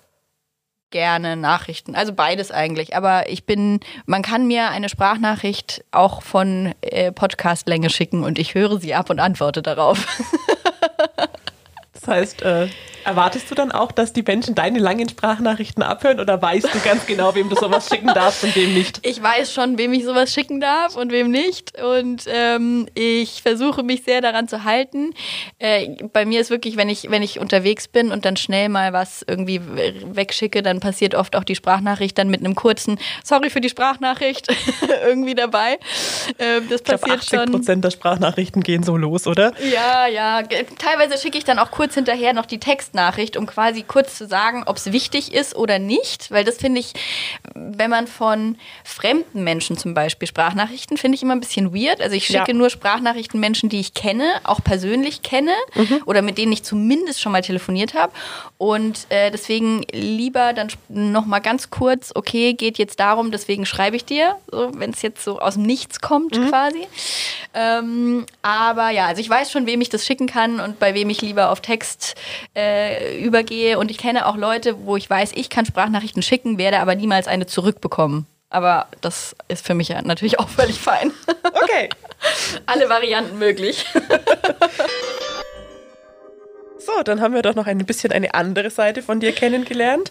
gerne Nachrichten. Also beides eigentlich. Aber ich bin, man kann mir eine Sprachnachricht auch von äh, Podcastlänge schicken und ich höre sie ab und antworte darauf. das heißt, äh, Erwartest du dann auch, dass die Menschen deine langen Sprachnachrichten abhören oder weißt du ganz genau, wem du sowas schicken darfst und wem nicht? Ich weiß schon, wem ich sowas schicken darf und wem nicht. Und ähm, ich versuche mich sehr daran zu halten. Äh, bei mir ist wirklich, wenn ich, wenn ich unterwegs bin und dann schnell mal was irgendwie wegschicke, dann passiert oft auch die Sprachnachricht dann mit einem kurzen Sorry für die Sprachnachricht irgendwie dabei. Äh, das passiert ich glaub, 80 Prozent der Sprachnachrichten gehen so los, oder? Ja, ja. Teilweise schicke ich dann auch kurz hinterher noch die Text Textnachricht, um quasi kurz zu sagen, ob es wichtig ist oder nicht. Weil das finde ich, wenn man von fremden Menschen zum Beispiel Sprachnachrichten, finde ich immer ein bisschen weird. Also ich schicke ja. nur Sprachnachrichten Menschen, die ich kenne, auch persönlich kenne mhm. oder mit denen ich zumindest schon mal telefoniert habe. Und äh, deswegen lieber dann noch mal ganz kurz, okay, geht jetzt darum, deswegen schreibe ich dir, so, wenn es jetzt so aus dem Nichts kommt mhm. quasi. Ähm, aber ja, also ich weiß schon, wem ich das schicken kann und bei wem ich lieber auf Text äh, äh, übergehe. Und ich kenne auch Leute, wo ich weiß, ich kann Sprachnachrichten schicken, werde aber niemals eine zurückbekommen. Aber das ist für mich ja natürlich auch völlig fein. Okay. Alle Varianten möglich. So, dann haben wir doch noch ein bisschen eine andere Seite von dir kennengelernt.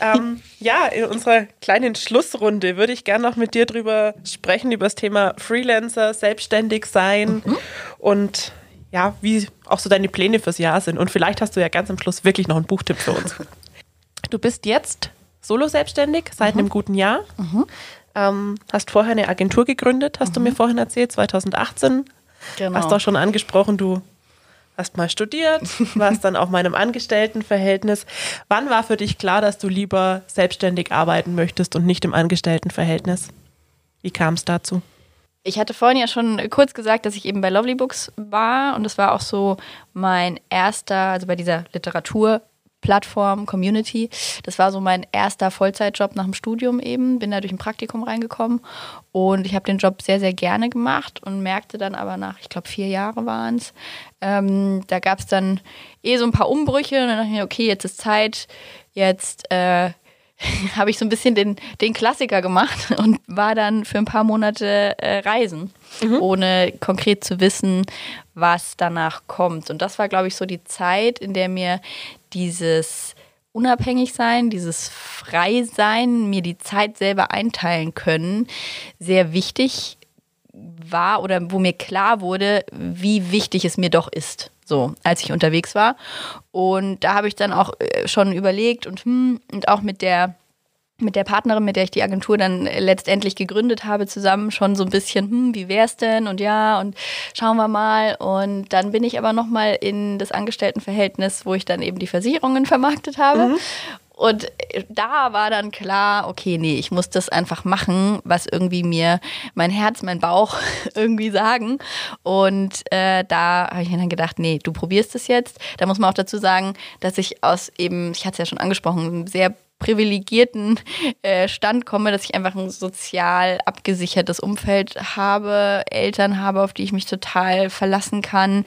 Ähm, ja, in unserer kleinen Schlussrunde würde ich gerne noch mit dir drüber sprechen, über das Thema Freelancer, selbstständig sein mhm. und ja, wie auch so deine Pläne fürs Jahr sind. Und vielleicht hast du ja ganz am Schluss wirklich noch einen Buchtipp für uns. Du bist jetzt solo selbstständig seit mhm. einem guten Jahr. Mhm. Ähm, hast vorher eine Agentur gegründet, hast mhm. du mir vorhin erzählt, 2018. Genau. Hast auch schon angesprochen, du hast mal studiert, warst dann auch mal in einem Angestelltenverhältnis. Wann war für dich klar, dass du lieber selbstständig arbeiten möchtest und nicht im Angestelltenverhältnis? Wie kam es dazu? Ich hatte vorhin ja schon kurz gesagt, dass ich eben bei Lovely Books war und das war auch so mein erster, also bei dieser Literaturplattform, Community. Das war so mein erster Vollzeitjob nach dem Studium eben. Bin da durch ein Praktikum reingekommen und ich habe den Job sehr, sehr gerne gemacht und merkte dann aber nach, ich glaube, vier Jahre waren es, ähm, da gab es dann eh so ein paar Umbrüche und dann dachte ich mir, okay, jetzt ist Zeit, jetzt äh, habe ich so ein bisschen den, den Klassiker gemacht und war dann für ein paar Monate äh, reisen, mhm. ohne konkret zu wissen, was danach kommt. Und das war, glaube ich, so die Zeit, in der mir dieses unabhängig sein, dieses frei sein, mir die Zeit selber einteilen können, sehr wichtig war oder wo mir klar wurde, wie wichtig es mir doch ist so, als ich unterwegs war. Und da habe ich dann auch äh, schon überlegt und, hm, und auch mit der mit der Partnerin, mit der ich die Agentur dann letztendlich gegründet habe, zusammen schon so ein bisschen, hm, wie wär's denn und ja und schauen wir mal. Und dann bin ich aber nochmal in das Angestelltenverhältnis, wo ich dann eben die Versicherungen vermarktet habe. Mhm. Und da war dann klar, okay, nee, ich muss das einfach machen, was irgendwie mir mein Herz, mein Bauch irgendwie sagen. Und äh, da habe ich mir dann gedacht, nee, du probierst es jetzt. Da muss man auch dazu sagen, dass ich aus eben, ich hatte es ja schon angesprochen, sehr privilegierten äh, Stand komme, dass ich einfach ein sozial abgesichertes Umfeld habe, Eltern habe, auf die ich mich total verlassen kann,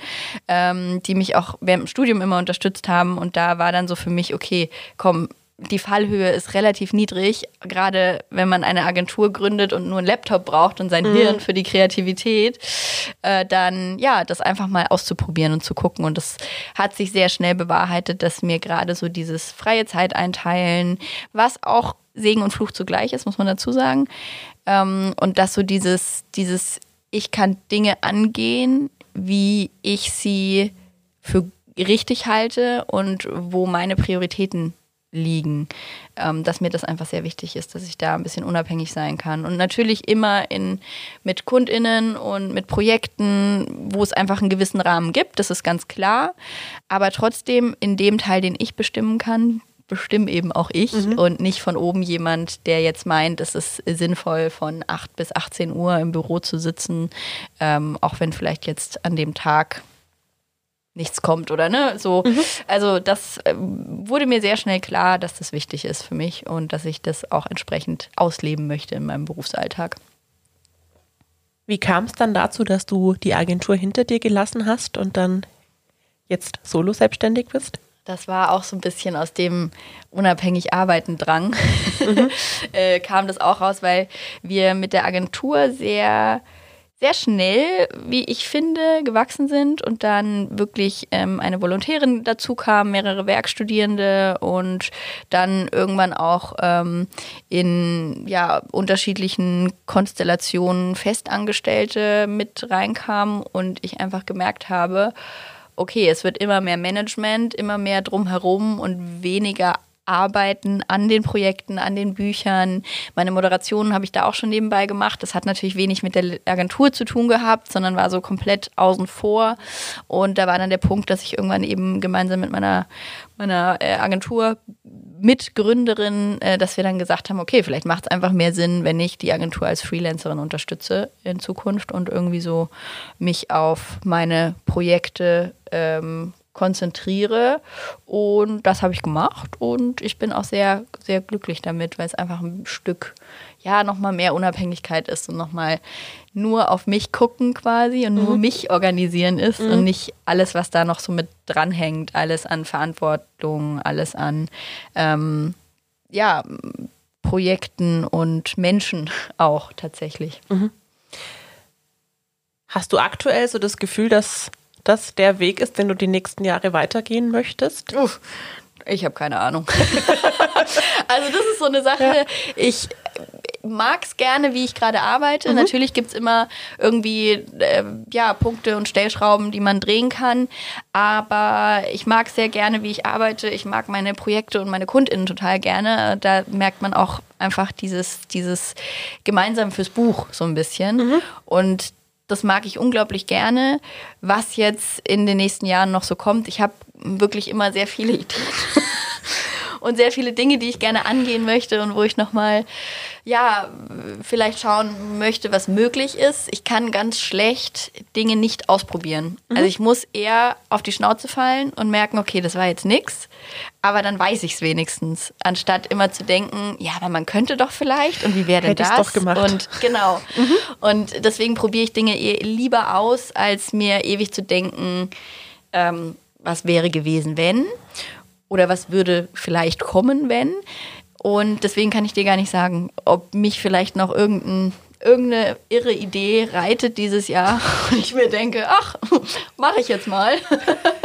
ähm, die mich auch während dem Studium immer unterstützt haben. Und da war dann so für mich, okay, komm, die Fallhöhe ist relativ niedrig, gerade wenn man eine Agentur gründet und nur einen Laptop braucht und sein mhm. Hirn für die Kreativität, äh, dann ja, das einfach mal auszuprobieren und zu gucken. Und das hat sich sehr schnell bewahrheitet, dass mir gerade so dieses freie Zeit einteilen, was auch Segen und Fluch zugleich ist, muss man dazu sagen. Ähm, und dass so dieses, dieses, ich kann Dinge angehen, wie ich sie für richtig halte und wo meine Prioritäten liegen, ähm, dass mir das einfach sehr wichtig ist, dass ich da ein bisschen unabhängig sein kann. Und natürlich immer in, mit KundInnen und mit Projekten, wo es einfach einen gewissen Rahmen gibt, das ist ganz klar. Aber trotzdem in dem Teil, den ich bestimmen kann, bestimme eben auch ich mhm. und nicht von oben jemand, der jetzt meint, es ist sinnvoll, von 8 bis 18 Uhr im Büro zu sitzen, ähm, auch wenn vielleicht jetzt an dem Tag nichts kommt oder ne, so. Mhm. Also das äh, wurde mir sehr schnell klar, dass das wichtig ist für mich und dass ich das auch entsprechend ausleben möchte in meinem Berufsalltag. Wie kam es dann dazu, dass du die Agentur hinter dir gelassen hast und dann jetzt solo selbstständig bist? Das war auch so ein bisschen aus dem unabhängig arbeiten Drang, mhm. äh, kam das auch raus, weil wir mit der Agentur sehr sehr schnell, wie ich finde, gewachsen sind und dann wirklich ähm, eine Volontärin dazu kam, mehrere Werkstudierende und dann irgendwann auch ähm, in ja, unterschiedlichen Konstellationen Festangestellte mit reinkamen und ich einfach gemerkt habe, okay, es wird immer mehr Management, immer mehr drumherum und weniger Arbeiten an den Projekten, an den Büchern. Meine Moderationen habe ich da auch schon nebenbei gemacht. Das hat natürlich wenig mit der Agentur zu tun gehabt, sondern war so komplett außen vor. Und da war dann der Punkt, dass ich irgendwann eben gemeinsam mit meiner, meiner äh, Agentur Mitgründerin, äh, dass wir dann gesagt haben, okay, vielleicht macht es einfach mehr Sinn, wenn ich die Agentur als Freelancerin unterstütze in Zukunft und irgendwie so mich auf meine Projekte ähm, konzentriere. Und das habe ich gemacht und ich bin auch sehr, sehr glücklich damit, weil es einfach ein Stück, ja, nochmal mehr Unabhängigkeit ist und nochmal nur auf mich gucken quasi und nur mhm. mich organisieren ist mhm. und nicht alles, was da noch so mit dranhängt, alles an Verantwortung, alles an, ähm, ja, Projekten und Menschen auch tatsächlich. Mhm. Hast du aktuell so das Gefühl, dass das der Weg ist, den du die nächsten Jahre weitergehen möchtest? Uff, ich habe keine Ahnung. also das ist so eine Sache, ja. ich mag es gerne, wie ich gerade arbeite. Mhm. Natürlich gibt es immer irgendwie äh, ja, Punkte und Stellschrauben, die man drehen kann. Aber ich mag sehr gerne, wie ich arbeite. Ich mag meine Projekte und meine KundInnen total gerne. Da merkt man auch einfach dieses, dieses gemeinsam fürs Buch so ein bisschen. Mhm. Und das mag ich unglaublich gerne. Was jetzt in den nächsten Jahren noch so kommt, ich habe wirklich immer sehr viele Ideen und sehr viele Dinge, die ich gerne angehen möchte und wo ich nochmal, ja, vielleicht schauen möchte, was möglich ist. Ich kann ganz schlecht Dinge nicht ausprobieren. Mhm. Also ich muss eher auf die Schnauze fallen und merken, okay, das war jetzt nichts, aber dann weiß ich es wenigstens, anstatt immer zu denken, ja, aber man könnte doch vielleicht und wie wäre denn Hätte das? Doch gemacht. Und genau. Mhm. Und deswegen probiere ich Dinge lieber aus, als mir ewig zu denken, ähm, was wäre gewesen, wenn oder was würde vielleicht kommen, wenn. Und deswegen kann ich dir gar nicht sagen, ob mich vielleicht noch irgendein, irgendeine irre Idee reitet dieses Jahr und ich mir denke, ach, mache ich jetzt mal.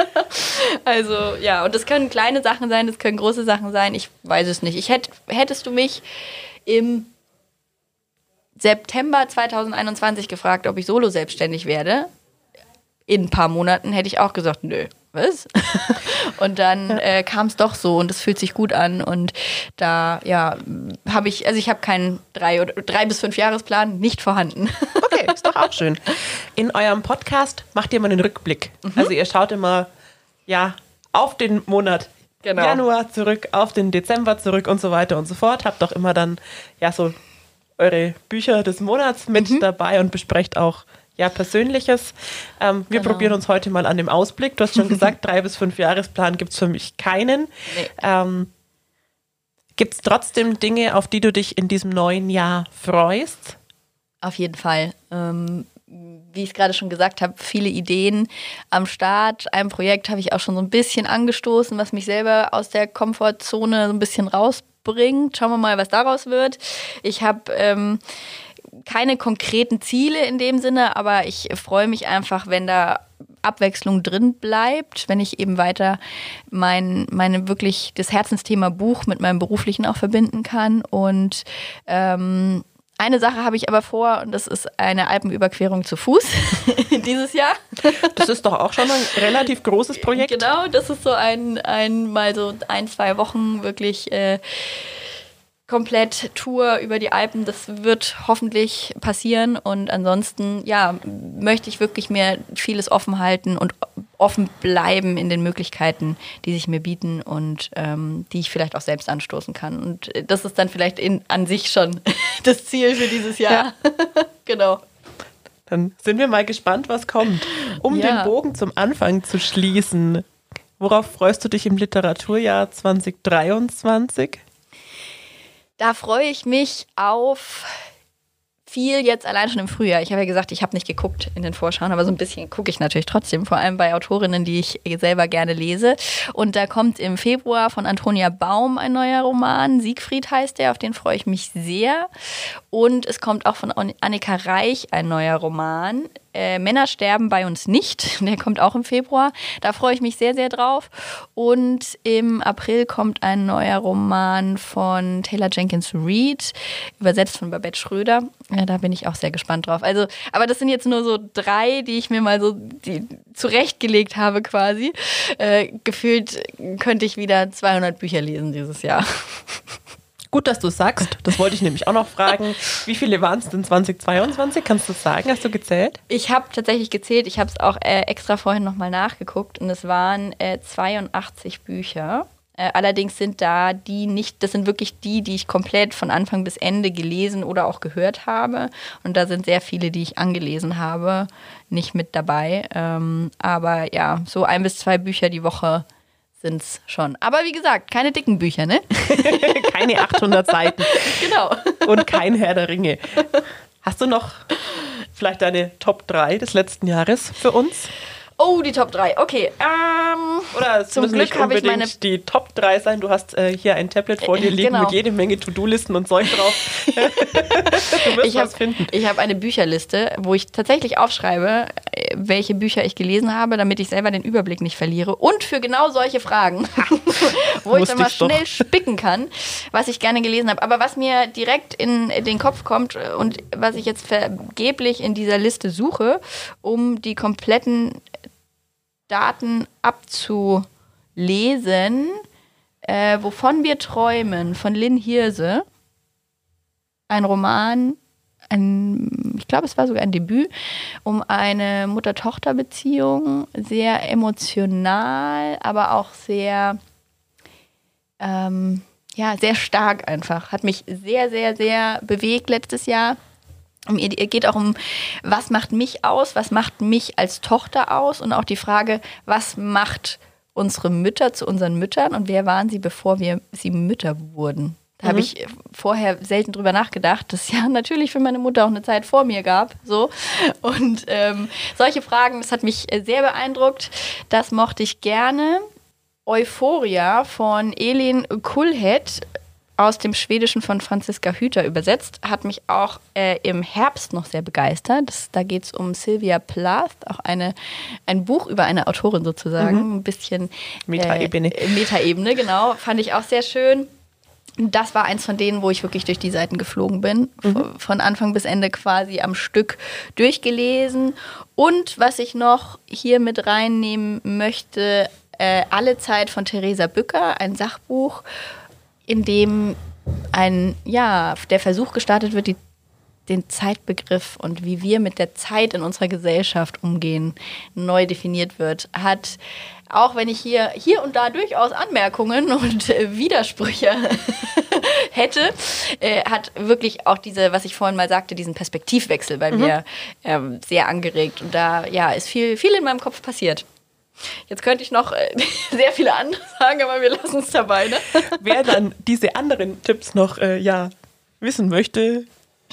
also ja, und das können kleine Sachen sein, das können große Sachen sein, ich weiß es nicht. Ich hätt, hättest du mich im September 2021 gefragt, ob ich solo selbstständig werde, in ein paar Monaten hätte ich auch gesagt, nö, was? und dann ja. äh, kam es doch so und es fühlt sich gut an und da ja habe ich also ich habe keinen drei oder drei bis fünf Jahresplan nicht vorhanden. okay, ist doch auch schön. In eurem Podcast macht ihr mal einen Rückblick. Mhm. Also ihr schaut immer ja auf den Monat genau. Januar zurück, auf den Dezember zurück und so weiter und so fort. Habt doch immer dann ja so eure Bücher des Monats mit mhm. dabei und besprecht auch ja, Persönliches. Ähm, wir genau. probieren uns heute mal an dem Ausblick. Du hast schon gesagt, drei bis fünf Jahresplan gibt es für mich keinen. Nee. Ähm, gibt es trotzdem Dinge, auf die du dich in diesem neuen Jahr freust? Auf jeden Fall. Ähm, wie ich es gerade schon gesagt habe, viele Ideen am Start. Ein Projekt habe ich auch schon so ein bisschen angestoßen, was mich selber aus der Komfortzone so ein bisschen rausbringt. Schauen wir mal, was daraus wird. Ich habe ähm, keine konkreten Ziele in dem Sinne, aber ich freue mich einfach, wenn da Abwechslung drin bleibt, wenn ich eben weiter mein, meine wirklich das Herzensthema Buch mit meinem beruflichen auch verbinden kann. Und ähm, eine Sache habe ich aber vor und das ist eine Alpenüberquerung zu Fuß dieses Jahr. Das ist doch auch schon ein relativ großes Projekt. Genau, das ist so ein, ein mal so ein, zwei Wochen wirklich. Äh, komplett Tour über die Alpen. Das wird hoffentlich passieren. Und ansonsten, ja, möchte ich wirklich mir vieles offen halten und offen bleiben in den Möglichkeiten, die sich mir bieten und ähm, die ich vielleicht auch selbst anstoßen kann. Und das ist dann vielleicht in, an sich schon das Ziel für dieses Jahr. Ja. genau. Dann sind wir mal gespannt, was kommt. Um ja. den Bogen zum Anfang zu schließen, worauf freust du dich im Literaturjahr 2023? Da freue ich mich auf viel jetzt allein schon im Frühjahr. Ich habe ja gesagt, ich habe nicht geguckt in den Vorschauen, aber so ein bisschen gucke ich natürlich trotzdem, vor allem bei Autorinnen, die ich selber gerne lese. Und da kommt im Februar von Antonia Baum ein neuer Roman. Siegfried heißt der, auf den freue ich mich sehr. Und es kommt auch von Annika Reich ein neuer Roman. Äh, Männer sterben bei uns nicht. Der kommt auch im Februar. Da freue ich mich sehr, sehr drauf. Und im April kommt ein neuer Roman von Taylor Jenkins Reid, übersetzt von Babette Schröder. Ja, da bin ich auch sehr gespannt drauf. Also, aber das sind jetzt nur so drei, die ich mir mal so die, zurechtgelegt habe quasi. Äh, gefühlt könnte ich wieder 200 Bücher lesen dieses Jahr. Gut, dass du sagst. Das wollte ich nämlich auch noch fragen. Wie viele waren es denn 2022? Kannst du sagen? Hast du gezählt? Ich habe tatsächlich gezählt. Ich habe es auch äh, extra vorhin nochmal nachgeguckt und es waren äh, 82 Bücher. Äh, allerdings sind da die nicht, das sind wirklich die, die ich komplett von Anfang bis Ende gelesen oder auch gehört habe. Und da sind sehr viele, die ich angelesen habe, nicht mit dabei. Ähm, aber ja, so ein bis zwei Bücher die Woche sind es schon. Aber wie gesagt, keine dicken Bücher, ne? keine 800 Seiten. Genau. Und kein Herr der Ringe. Hast du noch vielleicht deine Top 3 des letzten Jahres für uns? Oh, die Top 3. Okay. Ähm, Oder zum Glück habe ich meine die Top 3 sein. Du hast äh, hier ein Tablet vor dir liegen genau. mit jede Menge To-Do-Listen und Zeug drauf. du wirst ich was hab, finden. Ich habe eine Bücherliste, wo ich tatsächlich aufschreibe, äh, welche Bücher ich gelesen habe, damit ich selber den Überblick nicht verliere. Und für genau solche Fragen, wo ich dann mal schnell doch. spicken kann, was ich gerne gelesen habe. Aber was mir direkt in den Kopf kommt und was ich jetzt vergeblich in dieser Liste suche, um die kompletten Daten abzulesen, äh, wovon wir träumen, von Lynn Hirse. Ein Roman, ein, ich glaube, es war sogar ein Debüt, um eine Mutter-Tochter-Beziehung. Sehr emotional, aber auch sehr, ähm, ja, sehr stark einfach. Hat mich sehr, sehr, sehr bewegt letztes Jahr. Es geht auch um, was macht mich aus, was macht mich als Tochter aus und auch die Frage, was macht unsere Mütter zu unseren Müttern und wer waren sie, bevor wir sie Mütter wurden. Da mhm. habe ich vorher selten drüber nachgedacht, dass ja natürlich für meine Mutter auch eine Zeit vor mir gab. So. Und ähm, solche Fragen, das hat mich sehr beeindruckt. Das mochte ich gerne. Euphoria von Elin Kulhet aus dem Schwedischen von Franziska Hüter übersetzt, hat mich auch äh, im Herbst noch sehr begeistert. Das, da geht es um Sylvia Plath, auch eine, ein Buch über eine Autorin sozusagen, mhm. ein bisschen Metaebene. Äh, Metaebene, genau, fand ich auch sehr schön. Das war eins von denen, wo ich wirklich durch die Seiten geflogen bin, mhm. von Anfang bis Ende quasi am Stück durchgelesen. Und was ich noch hier mit reinnehmen möchte, äh, Alle Zeit von Theresa Bücker, ein Sachbuch in dem ein, ja, der Versuch gestartet wird, die, den Zeitbegriff und wie wir mit der Zeit in unserer Gesellschaft umgehen, neu definiert wird, hat, auch wenn ich hier, hier und da durchaus Anmerkungen und äh, Widersprüche hätte, äh, hat wirklich auch diese, was ich vorhin mal sagte, diesen Perspektivwechsel bei mhm. mir ähm, sehr angeregt. Und da ja, ist viel, viel in meinem Kopf passiert. Jetzt könnte ich noch äh, sehr viele andere sagen, aber wir lassen es dabei. Ne? Wer dann diese anderen Tipps noch äh, ja, wissen möchte,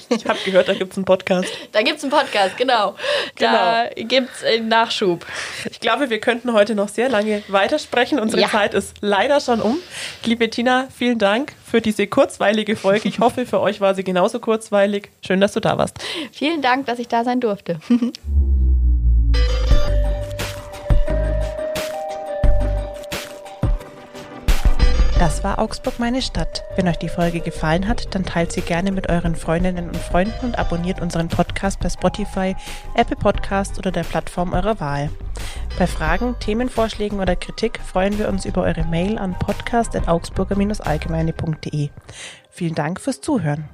ich habe gehört, da gibt es einen Podcast. Da gibt es einen Podcast, genau. Da genau. gibt es einen Nachschub. Ich glaube, wir könnten heute noch sehr lange weitersprechen. Unsere ja. Zeit ist leider schon um. Liebe Tina, vielen Dank für diese kurzweilige Folge. Ich hoffe, für euch war sie genauso kurzweilig. Schön, dass du da warst. Vielen Dank, dass ich da sein durfte. Das war Augsburg meine Stadt. Wenn euch die Folge gefallen hat, dann teilt sie gerne mit euren Freundinnen und Freunden und abonniert unseren Podcast bei Spotify, Apple Podcast oder der Plattform eurer Wahl. Bei Fragen, Themenvorschlägen oder Kritik freuen wir uns über eure Mail an podcast.augsburger-allgemeine.de. Vielen Dank fürs Zuhören.